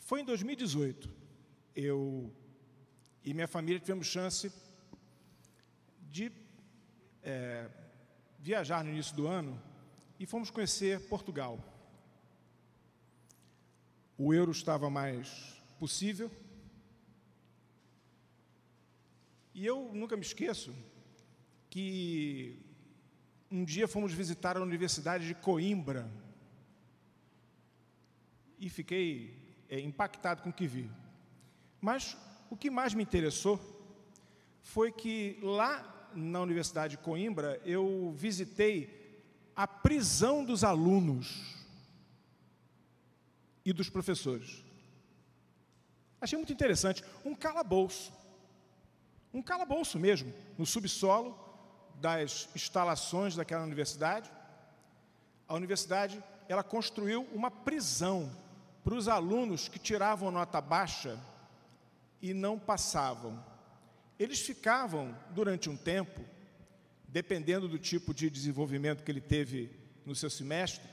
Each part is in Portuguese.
Foi em 2018. Eu e minha família tivemos chance de é, viajar no início do ano e fomos conhecer Portugal. O euro estava mais possível. E eu nunca me esqueço que um dia fomos visitar a Universidade de Coimbra e fiquei é, impactado com o que vi. Mas o que mais me interessou foi que lá na Universidade de Coimbra eu visitei a prisão dos alunos e dos professores. Achei muito interessante, um calabouço. Um calabouço mesmo, no subsolo das instalações daquela universidade. A universidade, ela construiu uma prisão para os alunos que tiravam nota baixa e não passavam. Eles ficavam durante um tempo, dependendo do tipo de desenvolvimento que ele teve no seu semestre,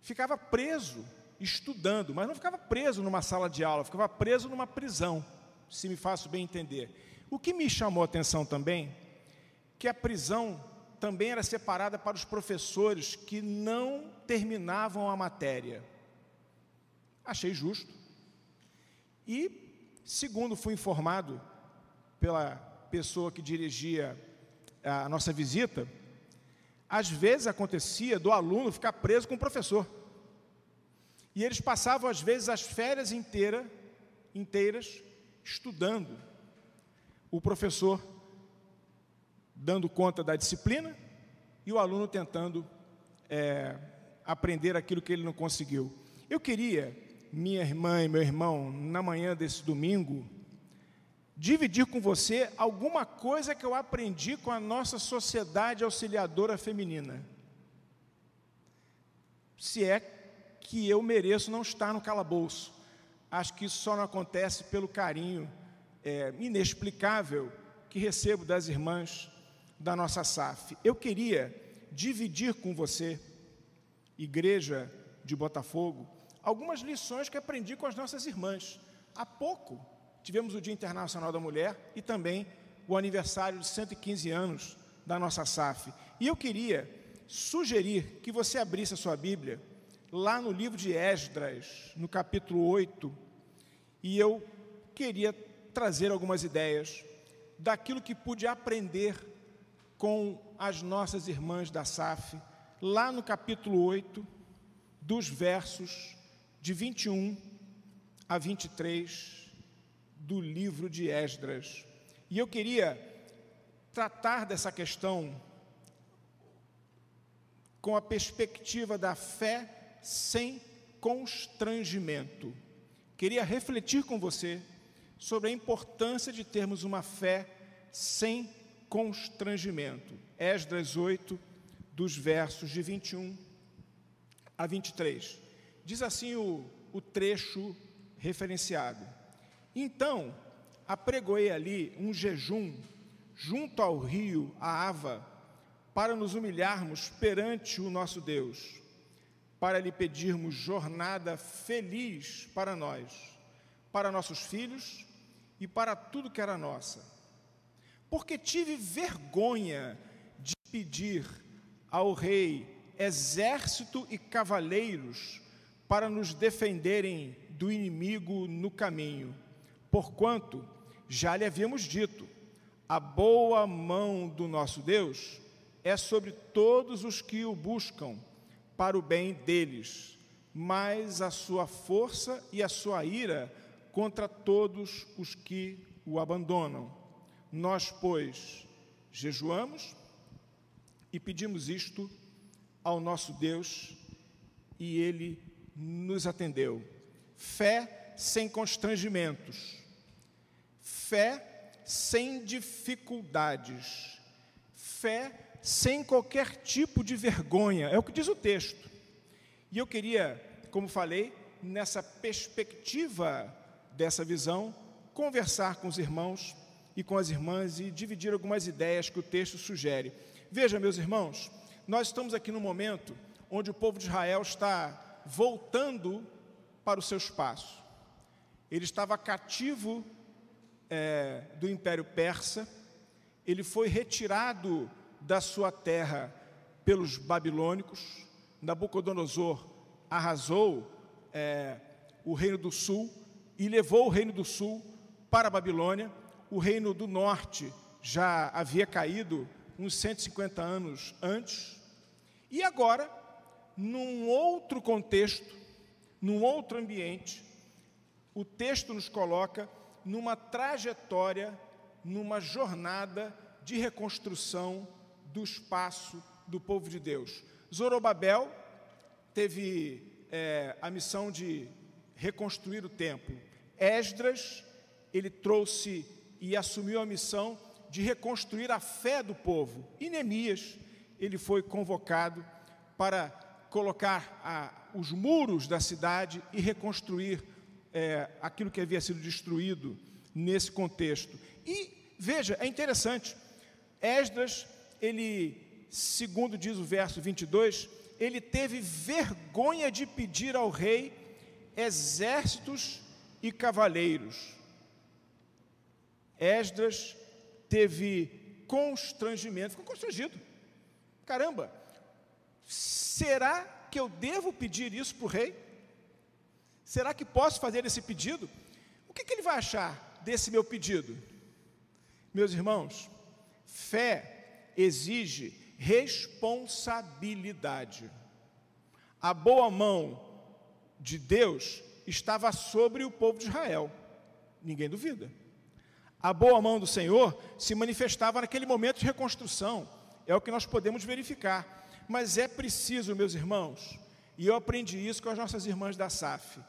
ficava preso estudando, mas não ficava preso numa sala de aula, ficava preso numa prisão, se me faço bem entender. O que me chamou a atenção também, que a prisão também era separada para os professores que não terminavam a matéria. Achei justo. E Segundo fui informado pela pessoa que dirigia a nossa visita, às vezes acontecia do aluno ficar preso com o professor. E eles passavam, às vezes, as férias inteira, inteiras estudando. O professor dando conta da disciplina e o aluno tentando é, aprender aquilo que ele não conseguiu. Eu queria minha irmã e meu irmão, na manhã desse domingo, dividir com você alguma coisa que eu aprendi com a nossa sociedade auxiliadora feminina. Se é que eu mereço não estar no calabouço. Acho que isso só não acontece pelo carinho é, inexplicável que recebo das irmãs da nossa SAF. Eu queria dividir com você, igreja de Botafogo, algumas lições que aprendi com as nossas irmãs. Há pouco tivemos o Dia Internacional da Mulher e também o aniversário de 115 anos da nossa SAF. E eu queria sugerir que você abrisse a sua Bíblia lá no livro de Esdras, no capítulo 8, e eu queria trazer algumas ideias daquilo que pude aprender com as nossas irmãs da SAF, lá no capítulo 8, dos versos de 21 a 23 do livro de Esdras. E eu queria tratar dessa questão com a perspectiva da fé sem constrangimento. Queria refletir com você sobre a importância de termos uma fé sem constrangimento. Esdras 8, dos versos de 21 a 23. Diz assim o, o trecho referenciado. Então, apregoei ali um jejum junto ao rio Ava, para nos humilharmos perante o nosso Deus, para lhe pedirmos jornada feliz para nós, para nossos filhos e para tudo que era nossa. Porque tive vergonha de pedir ao rei exército e cavaleiros para nos defenderem do inimigo no caminho. Porquanto já lhe havíamos dito: a boa mão do nosso Deus é sobre todos os que o buscam para o bem deles, mas a sua força e a sua ira contra todos os que o abandonam. Nós, pois, jejuamos e pedimos isto ao nosso Deus, e ele nos atendeu. Fé sem constrangimentos, fé sem dificuldades, fé sem qualquer tipo de vergonha, é o que diz o texto. E eu queria, como falei, nessa perspectiva dessa visão, conversar com os irmãos e com as irmãs e dividir algumas ideias que o texto sugere. Veja, meus irmãos, nós estamos aqui no momento onde o povo de Israel está voltando para o seu espaço. Ele estava cativo é, do Império Persa, ele foi retirado da sua terra pelos babilônicos. Nabucodonosor arrasou é, o reino do sul e levou o reino do sul para a Babilônia. O reino do norte já havia caído uns 150 anos antes. E agora, num outro contexto, num outro ambiente, o texto nos coloca numa trajetória, numa jornada de reconstrução do espaço do povo de Deus. Zorobabel teve é, a missão de reconstruir o templo. Esdras, ele trouxe e assumiu a missão de reconstruir a fé do povo. E Neemias, ele foi convocado para colocar a, os muros da cidade e reconstruir é, aquilo que havia sido destruído nesse contexto. E veja, é interessante, Esdras, ele, segundo diz o verso 22, ele teve vergonha de pedir ao rei exércitos e cavaleiros. Esdras teve constrangimento, ficou constrangido. Caramba, será que eu devo pedir isso para o rei? Será que posso fazer esse pedido? O que, que ele vai achar desse meu pedido? Meus irmãos, fé exige responsabilidade. A boa mão de Deus estava sobre o povo de Israel, ninguém duvida. A boa mão do Senhor se manifestava naquele momento de reconstrução, é o que nós podemos verificar. Mas é preciso, meus irmãos, e eu aprendi isso com as nossas irmãs da SAF,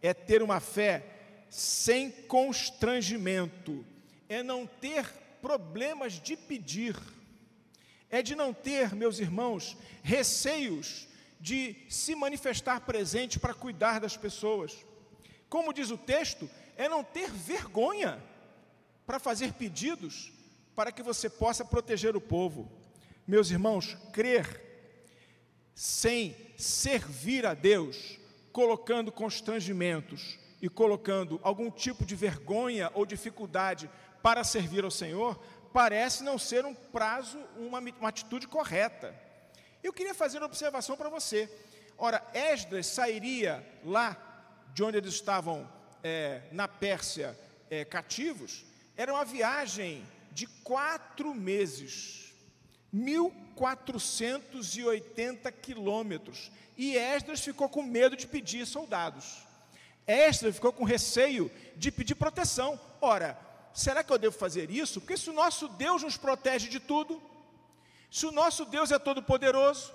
é ter uma fé sem constrangimento, é não ter problemas de pedir, é de não ter, meus irmãos, receios de se manifestar presente para cuidar das pessoas. Como diz o texto, é não ter vergonha para fazer pedidos para que você possa proteger o povo. Meus irmãos, crer sem servir a Deus, colocando constrangimentos e colocando algum tipo de vergonha ou dificuldade para servir ao Senhor, parece não ser um prazo, uma, uma atitude correta. Eu queria fazer uma observação para você. Ora, Esdras sairia lá de onde eles estavam é, na Pérsia é, cativos, era uma viagem de quatro meses, 1.480 quilômetros, e Esdras ficou com medo de pedir soldados. Esdras ficou com receio de pedir proteção. Ora, será que eu devo fazer isso? Porque se o nosso Deus nos protege de tudo, se o nosso Deus é todo-poderoso,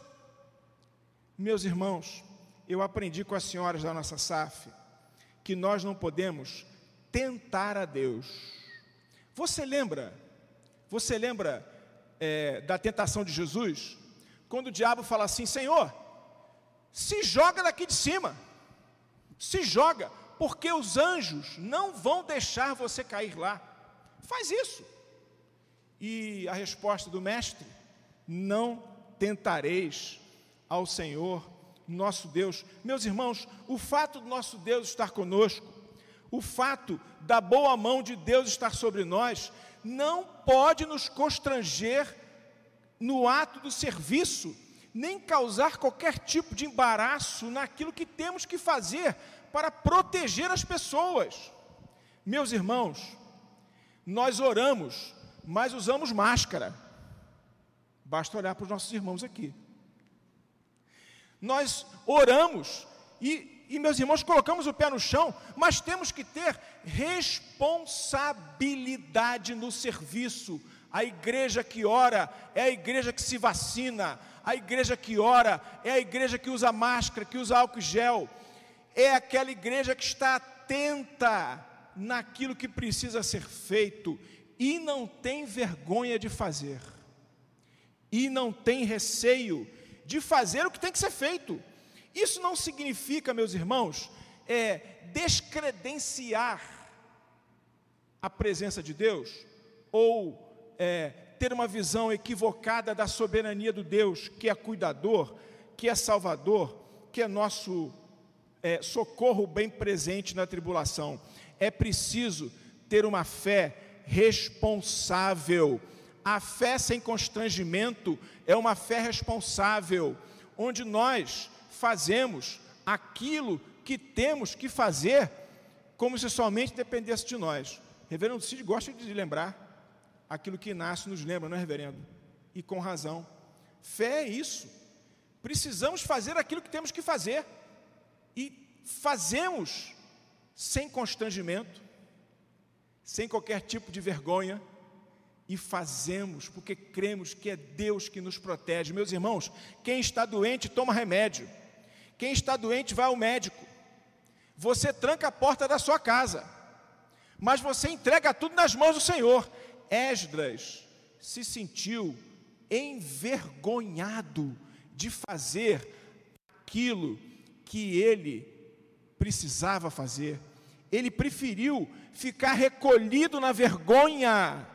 meus irmãos, eu aprendi com as senhoras da nossa SAF que nós não podemos tentar a Deus. Você lembra? Você lembra é, da tentação de Jesus? Quando o diabo fala assim: Senhor, se joga daqui de cima, se joga, porque os anjos não vão deixar você cair lá. Faz isso. E a resposta do mestre: Não tentareis ao Senhor nosso Deus. Meus irmãos, o fato do nosso Deus estar conosco, o fato da boa mão de Deus estar sobre nós, não pode nos constranger no ato do serviço, nem causar qualquer tipo de embaraço naquilo que temos que fazer para proteger as pessoas. Meus irmãos, nós oramos, mas usamos máscara. Basta olhar para os nossos irmãos aqui. Nós oramos e, e, meus irmãos, colocamos o pé no chão, mas temos que ter responsabilidade no serviço. A igreja que ora é a igreja que se vacina, a igreja que ora é a igreja que usa máscara, que usa álcool gel, é aquela igreja que está atenta naquilo que precisa ser feito e não tem vergonha de fazer, e não tem receio de fazer o que tem que ser feito. Isso não significa, meus irmãos, é, descredenciar a presença de Deus ou é, ter uma visão equivocada da soberania do Deus, que é cuidador, que é salvador, que é nosso é, socorro bem presente na tribulação. É preciso ter uma fé responsável. A fé sem constrangimento é uma fé responsável, onde nós fazemos aquilo que temos que fazer, como se somente dependesse de nós. Reverendo Cid gosta de lembrar aquilo que Inácio nos lembra, não é, reverendo? E com razão. Fé é isso. Precisamos fazer aquilo que temos que fazer. E fazemos sem constrangimento, sem qualquer tipo de vergonha, e fazemos porque cremos que é Deus que nos protege. Meus irmãos, quem está doente toma remédio. Quem está doente vai ao médico. Você tranca a porta da sua casa, mas você entrega tudo nas mãos do Senhor. Esdras se sentiu envergonhado de fazer aquilo que ele precisava fazer. Ele preferiu ficar recolhido na vergonha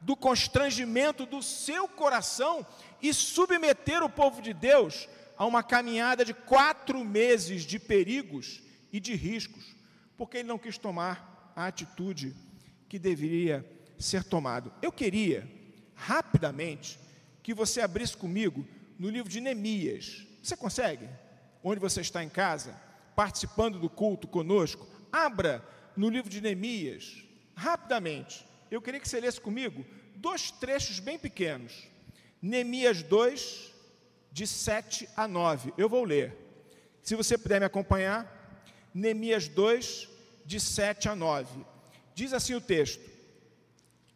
do constrangimento do seu coração e submeter o povo de Deus a uma caminhada de quatro meses de perigos e de riscos, porque ele não quis tomar a atitude que deveria ser tomado. Eu queria, rapidamente, que você abrisse comigo no livro de Neemias. Você consegue? Onde você está em casa, participando do culto conosco, abra no livro de Neemias, rapidamente. Eu queria que você lesse comigo dois trechos bem pequenos. Neemias 2, de 7 a 9. Eu vou ler. Se você puder me acompanhar, Neemias 2, de 7 a 9. Diz assim o texto: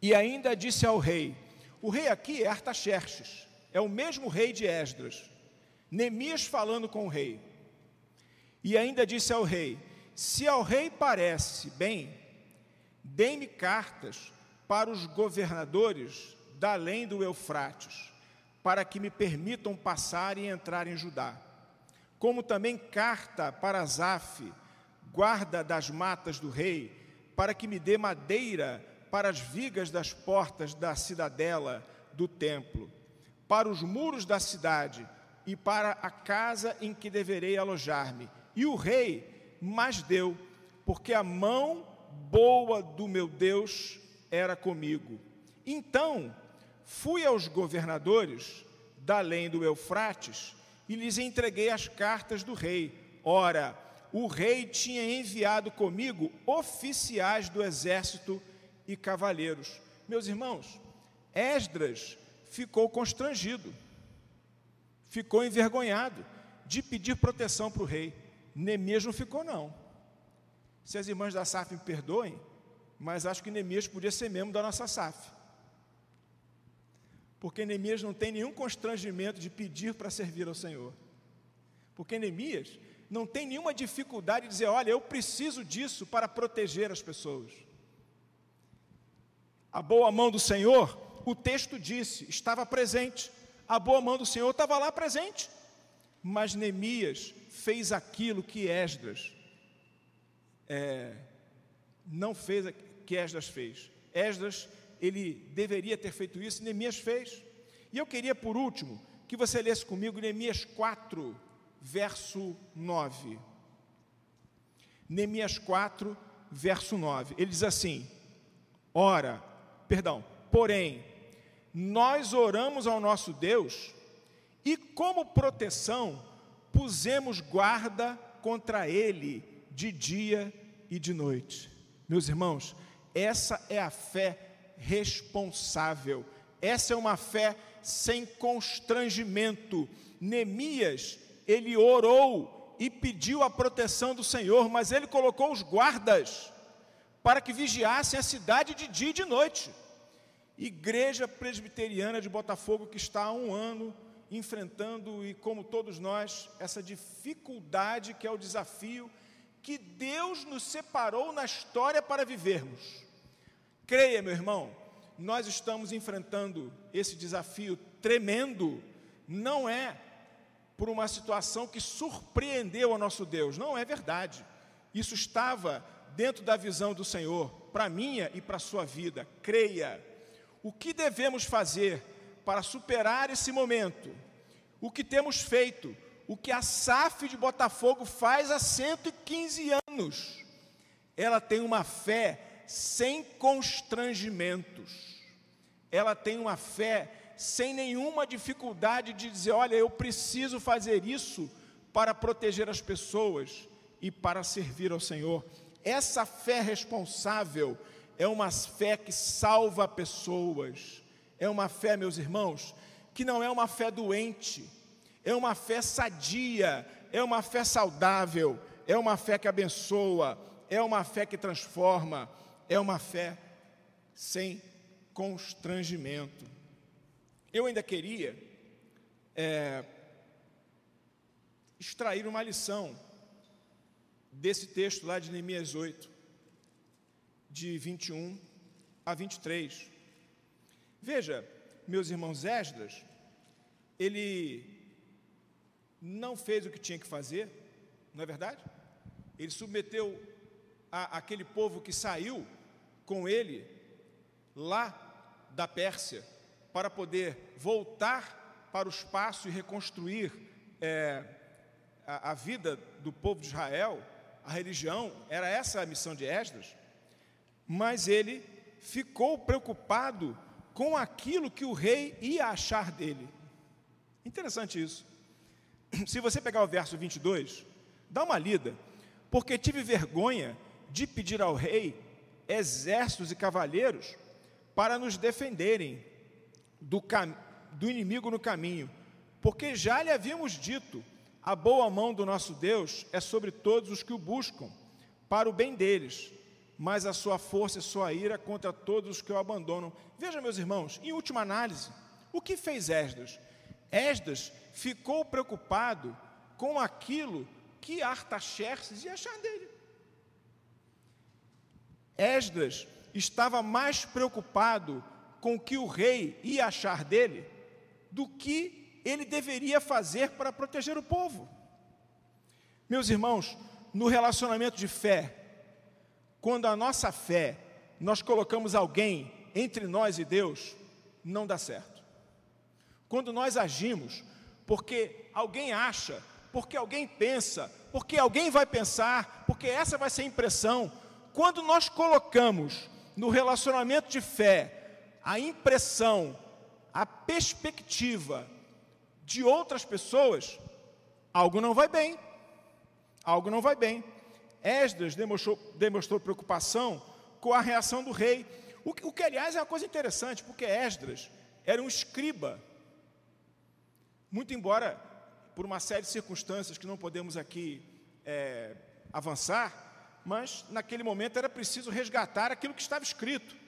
E ainda disse ao rei, o rei aqui é Artaxerxes, é o mesmo rei de Esdras. Neemias falando com o rei. E ainda disse ao rei: Se ao rei parece bem, dê-me cartas para os governadores da além do Eufrates, para que me permitam passar e entrar em Judá. Como também carta para Zaf, guarda das matas do rei, para que me dê madeira para as vigas das portas da cidadela do templo, para os muros da cidade e para a casa em que deverei alojar-me. E o rei mais deu, porque a mão boa do meu Deus era comigo. Então fui aos governadores da além do Eufrates e lhes entreguei as cartas do rei. Ora, o rei tinha enviado comigo oficiais do exército e cavalheiros. Meus irmãos, Esdras ficou constrangido, ficou envergonhado de pedir proteção para o rei. Neemias não ficou, não. Se as irmãs da SAF me perdoem, mas acho que Neemias podia ser membro da nossa SAF. Porque Neemias não tem nenhum constrangimento de pedir para servir ao Senhor. Porque Neemias não tem nenhuma dificuldade de dizer: olha, eu preciso disso para proteger as pessoas. A boa mão do Senhor, o texto disse, estava presente. A boa mão do Senhor estava lá presente. Mas Neemias fez aquilo que Esdras é, não fez, que Esdras fez. Esdras, ele deveria ter feito isso, Neemias fez. E eu queria, por último, que você lesse comigo Neemias 4, verso 9. Neemias 4, verso 9. Ele diz assim: Ora, perdão, porém, nós oramos ao nosso Deus e, como proteção, pusemos guarda contra ele de dia e de noite. Meus irmãos, essa é a fé responsável, essa é uma fé sem constrangimento. Neemias, ele orou e pediu a proteção do Senhor, mas ele colocou os guardas para que vigiassem a cidade de dia e de noite. Igreja Presbiteriana de Botafogo, que está há um ano enfrentando, e como todos nós, essa dificuldade que é o desafio que Deus nos separou na história para vivermos. Creia, meu irmão, nós estamos enfrentando esse desafio tremendo, não é por uma situação que surpreendeu ao nosso Deus, não é verdade. Isso estava dentro da visão do Senhor, para minha e para a sua vida. Creia. O que devemos fazer para superar esse momento? O que temos feito? o que a SAF de Botafogo faz há 115 anos. Ela tem uma fé sem constrangimentos. Ela tem uma fé sem nenhuma dificuldade de dizer: olha, eu preciso fazer isso para proteger as pessoas e para servir ao Senhor. Essa fé responsável é uma fé que salva pessoas. É uma fé, meus irmãos, que não é uma fé doente, é uma fé sadia, é uma fé saudável, é uma fé que abençoa, é uma fé que transforma, é uma fé sem constrangimento. Eu ainda queria é, extrair uma lição desse texto lá de Neemias 8, de 21 a 23. Veja, meus irmãos, Esdras, ele não fez o que tinha que fazer, não é verdade? Ele submeteu a, aquele povo que saiu com ele lá da Pérsia para poder voltar para o espaço e reconstruir é, a, a vida do povo de Israel, a religião, era essa a missão de Esdras, mas ele ficou preocupado com aquilo que o rei ia achar dele. Interessante isso. Se você pegar o verso 22, dá uma lida, porque tive vergonha de pedir ao rei exércitos e cavaleiros para nos defenderem do, do inimigo no caminho, porque já lhe havíamos dito: a boa mão do nosso Deus é sobre todos os que o buscam, para o bem deles, mas a sua força e sua ira contra todos os que o abandonam. Veja, meus irmãos, em última análise, o que fez Esdras? Esdras ficou preocupado com aquilo que Artaxerxes ia achar dele. Esdras estava mais preocupado com que o rei ia achar dele do que ele deveria fazer para proteger o povo. Meus irmãos, no relacionamento de fé, quando a nossa fé nós colocamos alguém entre nós e Deus, não dá certo. Quando nós agimos porque alguém acha, porque alguém pensa, porque alguém vai pensar, porque essa vai ser a impressão, quando nós colocamos no relacionamento de fé a impressão, a perspectiva de outras pessoas, algo não vai bem. Algo não vai bem. Esdras demonstrou, demonstrou preocupação com a reação do rei. O que, o que, aliás, é uma coisa interessante, porque Esdras era um escriba. Muito embora, por uma série de circunstâncias que não podemos aqui é, avançar, mas naquele momento era preciso resgatar aquilo que estava escrito.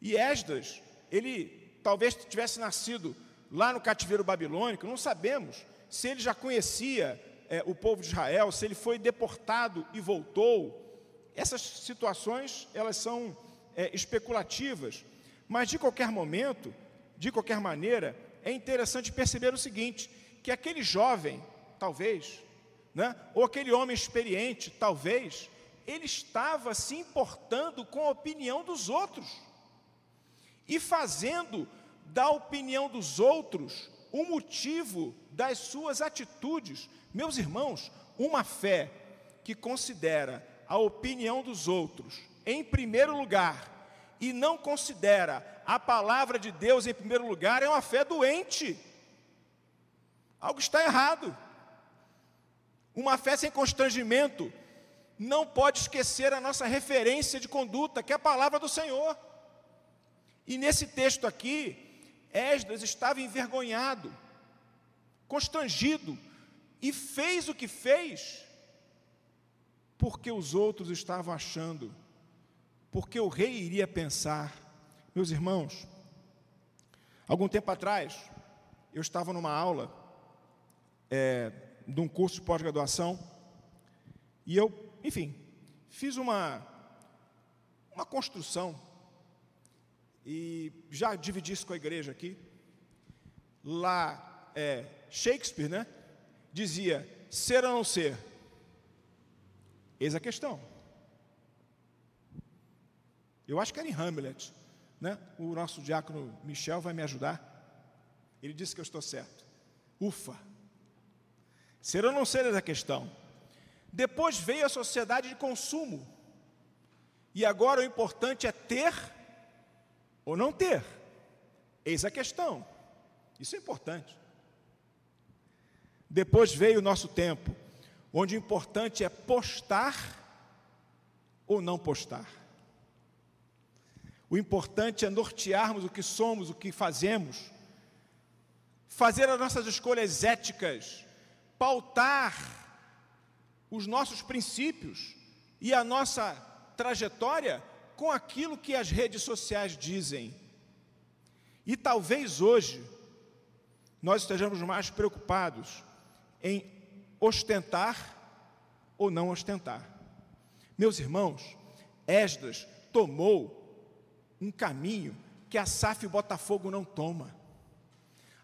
E Esdras, ele talvez tivesse nascido lá no cativeiro babilônico, não sabemos se ele já conhecia é, o povo de Israel, se ele foi deportado e voltou. Essas situações, elas são é, especulativas, mas de qualquer momento, de qualquer maneira, é interessante perceber o seguinte, que aquele jovem, talvez, né, ou aquele homem experiente, talvez, ele estava se importando com a opinião dos outros e fazendo da opinião dos outros o motivo das suas atitudes. Meus irmãos, uma fé que considera a opinião dos outros em primeiro lugar e não considera a palavra de Deus em primeiro lugar é uma fé doente. Algo está errado. Uma fé sem constrangimento não pode esquecer a nossa referência de conduta, que é a palavra do Senhor. E nesse texto aqui, Esdras estava envergonhado, constrangido, e fez o que fez, porque os outros estavam achando, porque o rei iria pensar. Meus irmãos, algum tempo atrás, eu estava numa aula é, de um curso de pós-graduação, e eu, enfim, fiz uma, uma construção e já dividi isso com a igreja aqui. Lá, é, Shakespeare, né? Dizia: ser ou não ser? Eis a questão. Eu acho que era em Hamlet, né? O nosso diácono Michel vai me ajudar. Ele disse que eu estou certo. Ufa! Ser ou não ser é a questão. Depois veio a sociedade de consumo. E agora o importante é ter ou não ter. Eis a questão. Isso é importante. Depois veio o nosso tempo, onde o importante é postar ou não postar. O importante é nortearmos o que somos, o que fazemos, fazer as nossas escolhas éticas, pautar os nossos princípios e a nossa trajetória com aquilo que as redes sociais dizem. E talvez hoje nós estejamos mais preocupados em ostentar ou não ostentar. Meus irmãos, Esdras tomou um caminho que a SAF Botafogo não toma.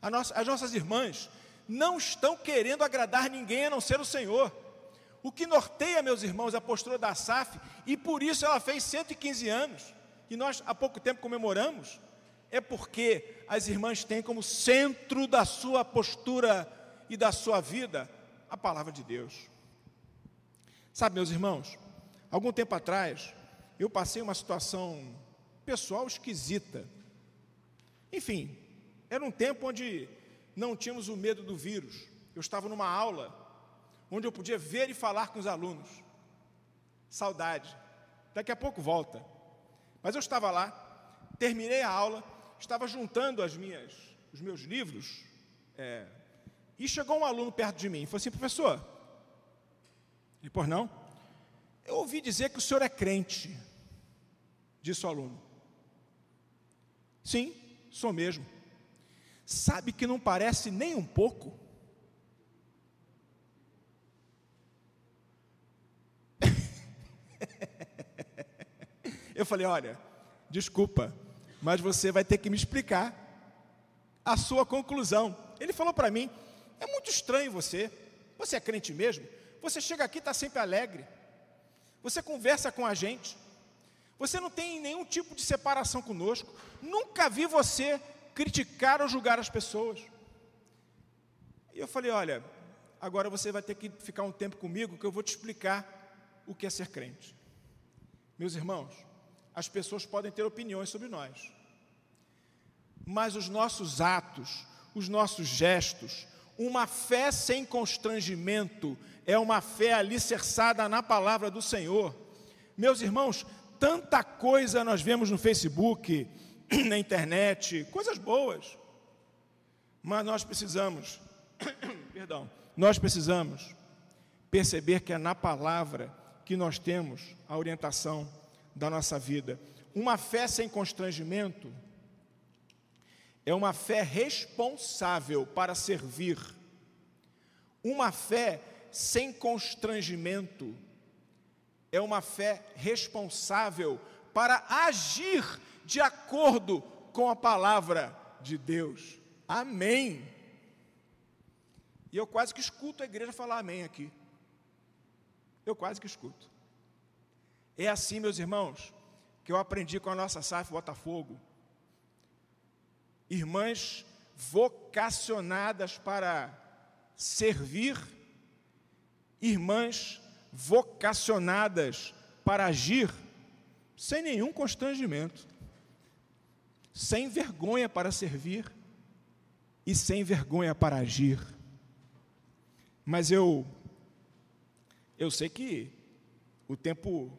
As nossas irmãs não estão querendo agradar ninguém a não ser o Senhor. O que norteia, meus irmãos, a postura da SAF, e por isso ela fez 115 anos, e nós há pouco tempo comemoramos, é porque as irmãs têm como centro da sua postura e da sua vida a palavra de Deus. Sabe, meus irmãos, algum tempo atrás, eu passei uma situação pessoal esquisita. Enfim, era um tempo onde não tínhamos o medo do vírus. Eu estava numa aula onde eu podia ver e falar com os alunos. Saudade. Daqui a pouco volta. Mas eu estava lá, terminei a aula, estava juntando as minhas, os meus livros, é, e chegou um aluno perto de mim e falou assim, professor, e por não, eu ouvi dizer que o senhor é crente, disse o aluno. Sim, sou mesmo. Sabe que não parece nem um pouco? Eu falei: olha, desculpa, mas você vai ter que me explicar a sua conclusão. Ele falou para mim: é muito estranho você. Você é crente mesmo? Você chega aqui e está sempre alegre. Você conversa com a gente. Você não tem nenhum tipo de separação conosco. Nunca vi você criticar ou julgar as pessoas. E eu falei: olha, agora você vai ter que ficar um tempo comigo que eu vou te explicar o que é ser crente. Meus irmãos, as pessoas podem ter opiniões sobre nós, mas os nossos atos, os nossos gestos, uma fé sem constrangimento é uma fé alicerçada na palavra do Senhor. Meus irmãos, tanta coisa nós vemos no Facebook, na internet, coisas boas, mas nós precisamos, perdão, nós precisamos perceber que é na palavra que nós temos a orientação da nossa vida. Uma fé sem constrangimento é uma fé responsável para servir. Uma fé sem constrangimento é uma fé responsável para agir de acordo com a palavra de Deus. Amém. E eu quase que escuto a igreja falar amém aqui. Eu quase que escuto. É assim, meus irmãos, que eu aprendi com a nossa SAF Botafogo. Irmãs vocacionadas para servir, irmãs vocacionadas para agir sem nenhum constrangimento, sem vergonha para servir e sem vergonha para agir. Mas eu eu sei que o tempo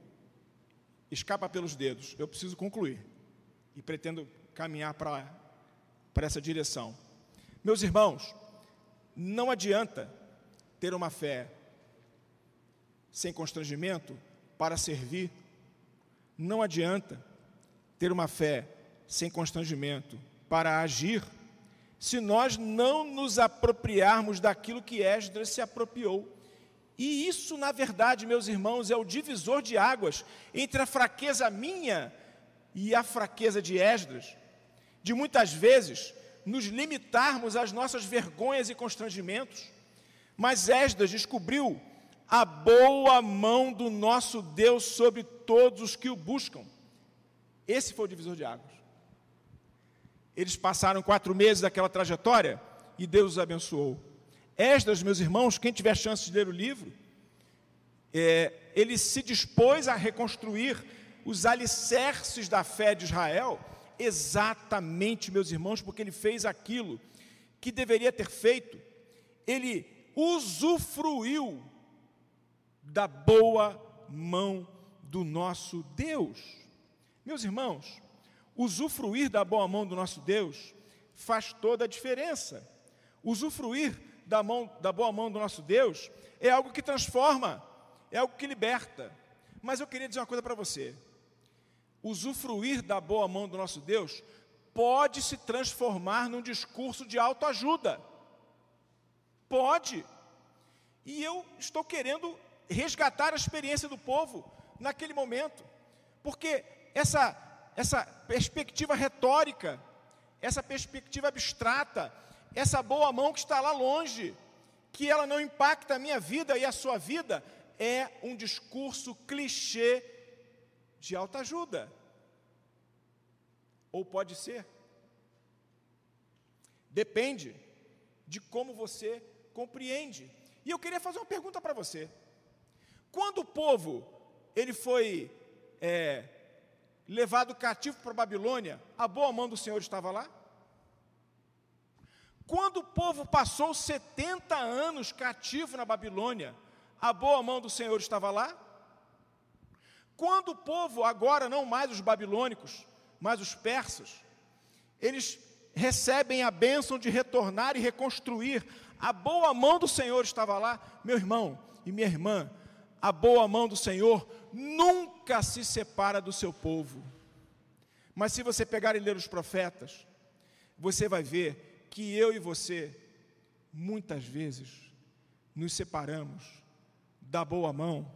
escapa pelos dedos. Eu preciso concluir. E pretendo caminhar para essa direção. Meus irmãos, não adianta ter uma fé sem constrangimento para servir. Não adianta ter uma fé sem constrangimento para agir, se nós não nos apropriarmos daquilo que Esdras se apropriou. E isso, na verdade, meus irmãos, é o divisor de águas entre a fraqueza minha e a fraqueza de Esdras, de muitas vezes nos limitarmos às nossas vergonhas e constrangimentos. Mas Esdras descobriu a boa mão do nosso Deus sobre todos os que o buscam. Esse foi o divisor de águas. Eles passaram quatro meses daquela trajetória e Deus os abençoou. Esdras, meus irmãos, quem tiver chance de ler o livro, é, ele se dispôs a reconstruir os alicerces da fé de Israel, exatamente, meus irmãos, porque ele fez aquilo que deveria ter feito, ele usufruiu da boa mão do nosso Deus. Meus irmãos, usufruir da boa mão do nosso Deus faz toda a diferença. Usufruir da, mão, da boa mão do nosso Deus é algo que transforma, é algo que liberta. Mas eu queria dizer uma coisa para você: usufruir da boa mão do nosso Deus pode se transformar num discurso de autoajuda. Pode. E eu estou querendo resgatar a experiência do povo naquele momento, porque essa, essa perspectiva retórica, essa perspectiva abstrata, essa boa mão que está lá longe, que ela não impacta a minha vida e a sua vida, é um discurso clichê de autoajuda. Ou pode ser. Depende de como você compreende. E eu queria fazer uma pergunta para você. Quando o povo ele foi é, levado cativo para Babilônia, a boa mão do Senhor estava lá? Quando o povo passou 70 anos cativo na Babilônia, a boa mão do Senhor estava lá? Quando o povo, agora não mais os babilônicos, mas os persas, eles recebem a bênção de retornar e reconstruir, a boa mão do Senhor estava lá, meu irmão e minha irmã, a boa mão do Senhor nunca se separa do seu povo. Mas se você pegar e ler os profetas, você vai ver que eu e você, muitas vezes, nos separamos da boa mão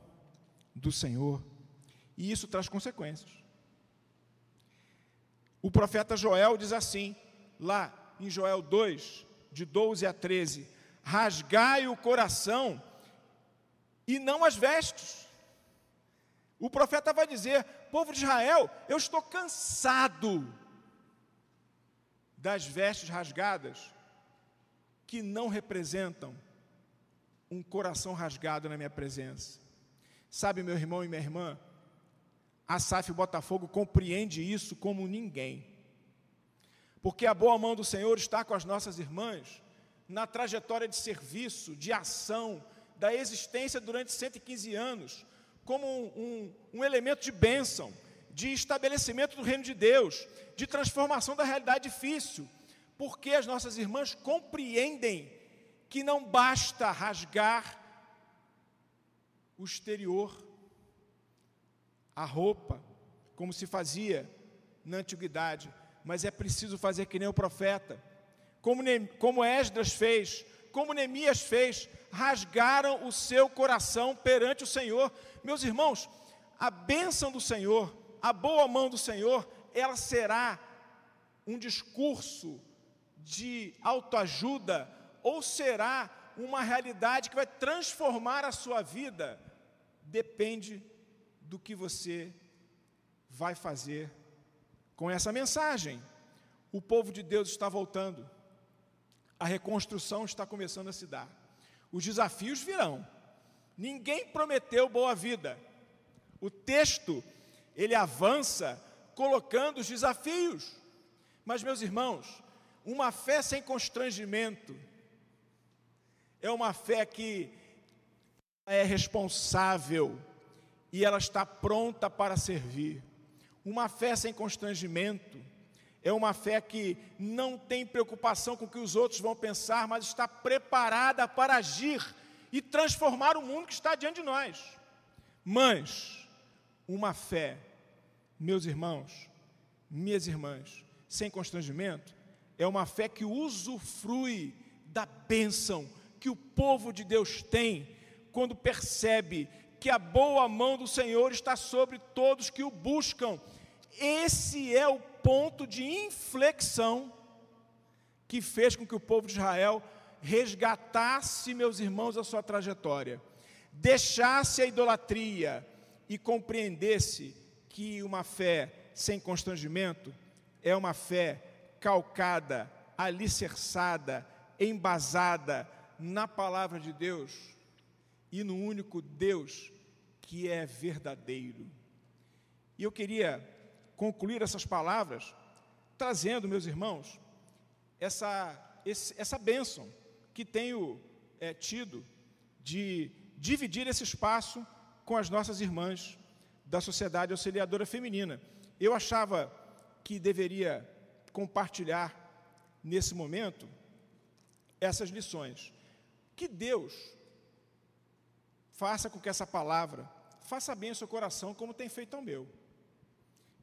do Senhor, e isso traz consequências. O profeta Joel diz assim, lá em Joel 2, de 12 a 13: Rasgai o coração e não as vestes. O profeta vai dizer: povo de Israel, eu estou cansado das vestes rasgadas que não representam um coração rasgado na minha presença. Sabe, meu irmão e minha irmã, a SAF Botafogo compreende isso como ninguém. Porque a boa mão do Senhor está com as nossas irmãs na trajetória de serviço, de ação, da existência durante 115 anos, como um, um, um elemento de bênção, de estabelecimento do reino de Deus, de transformação da realidade difícil, porque as nossas irmãs compreendem que não basta rasgar o exterior, a roupa, como se fazia na antiguidade, mas é preciso fazer que nem o profeta, como, como Esdras fez, como Neemias fez, rasgaram o seu coração perante o Senhor. Meus irmãos, a bênção do Senhor, a boa mão do Senhor, ela será um discurso de autoajuda ou será uma realidade que vai transformar a sua vida? Depende do que você vai fazer com essa mensagem. O povo de Deus está voltando, a reconstrução está começando a se dar. Os desafios virão. Ninguém prometeu boa vida. O texto, ele avança colocando os desafios. Mas, meus irmãos, uma fé sem constrangimento é uma fé que é responsável e ela está pronta para servir. Uma fé sem constrangimento é uma fé que não tem preocupação com o que os outros vão pensar, mas está preparada para agir e transformar o mundo que está diante de nós. Mas, uma fé, meus irmãos, minhas irmãs, sem constrangimento, é uma fé que usufrui da bênção que o povo de Deus tem quando percebe que a boa mão do Senhor está sobre todos que o buscam. Esse é o ponto de inflexão que fez com que o povo de Israel resgatasse, meus irmãos, a sua trajetória, deixasse a idolatria e compreendesse que uma fé sem constrangimento é uma fé calcada, alicerçada, embasada na palavra de Deus e no único Deus que é verdadeiro. E eu queria concluir essas palavras trazendo, meus irmãos, essa, esse, essa bênção que tenho é, tido de dividir esse espaço com as nossas irmãs da Sociedade Auxiliadora Feminina. Eu achava que deveria compartilhar nesse momento essas lições. Que Deus faça com que essa palavra faça bem ao seu coração, como tem feito ao meu.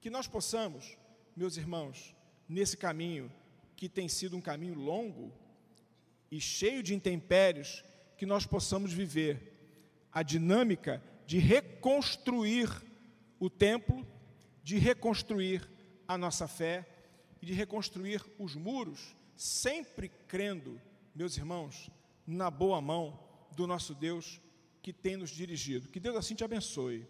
Que nós possamos, meus irmãos, nesse caminho que tem sido um caminho longo e cheio de intempéries, que nós possamos viver a dinâmica de reconstruir o templo, de reconstruir a nossa fé e de reconstruir os muros, sempre crendo, meus irmãos, na boa mão do nosso Deus que tem nos dirigido. Que Deus assim te abençoe.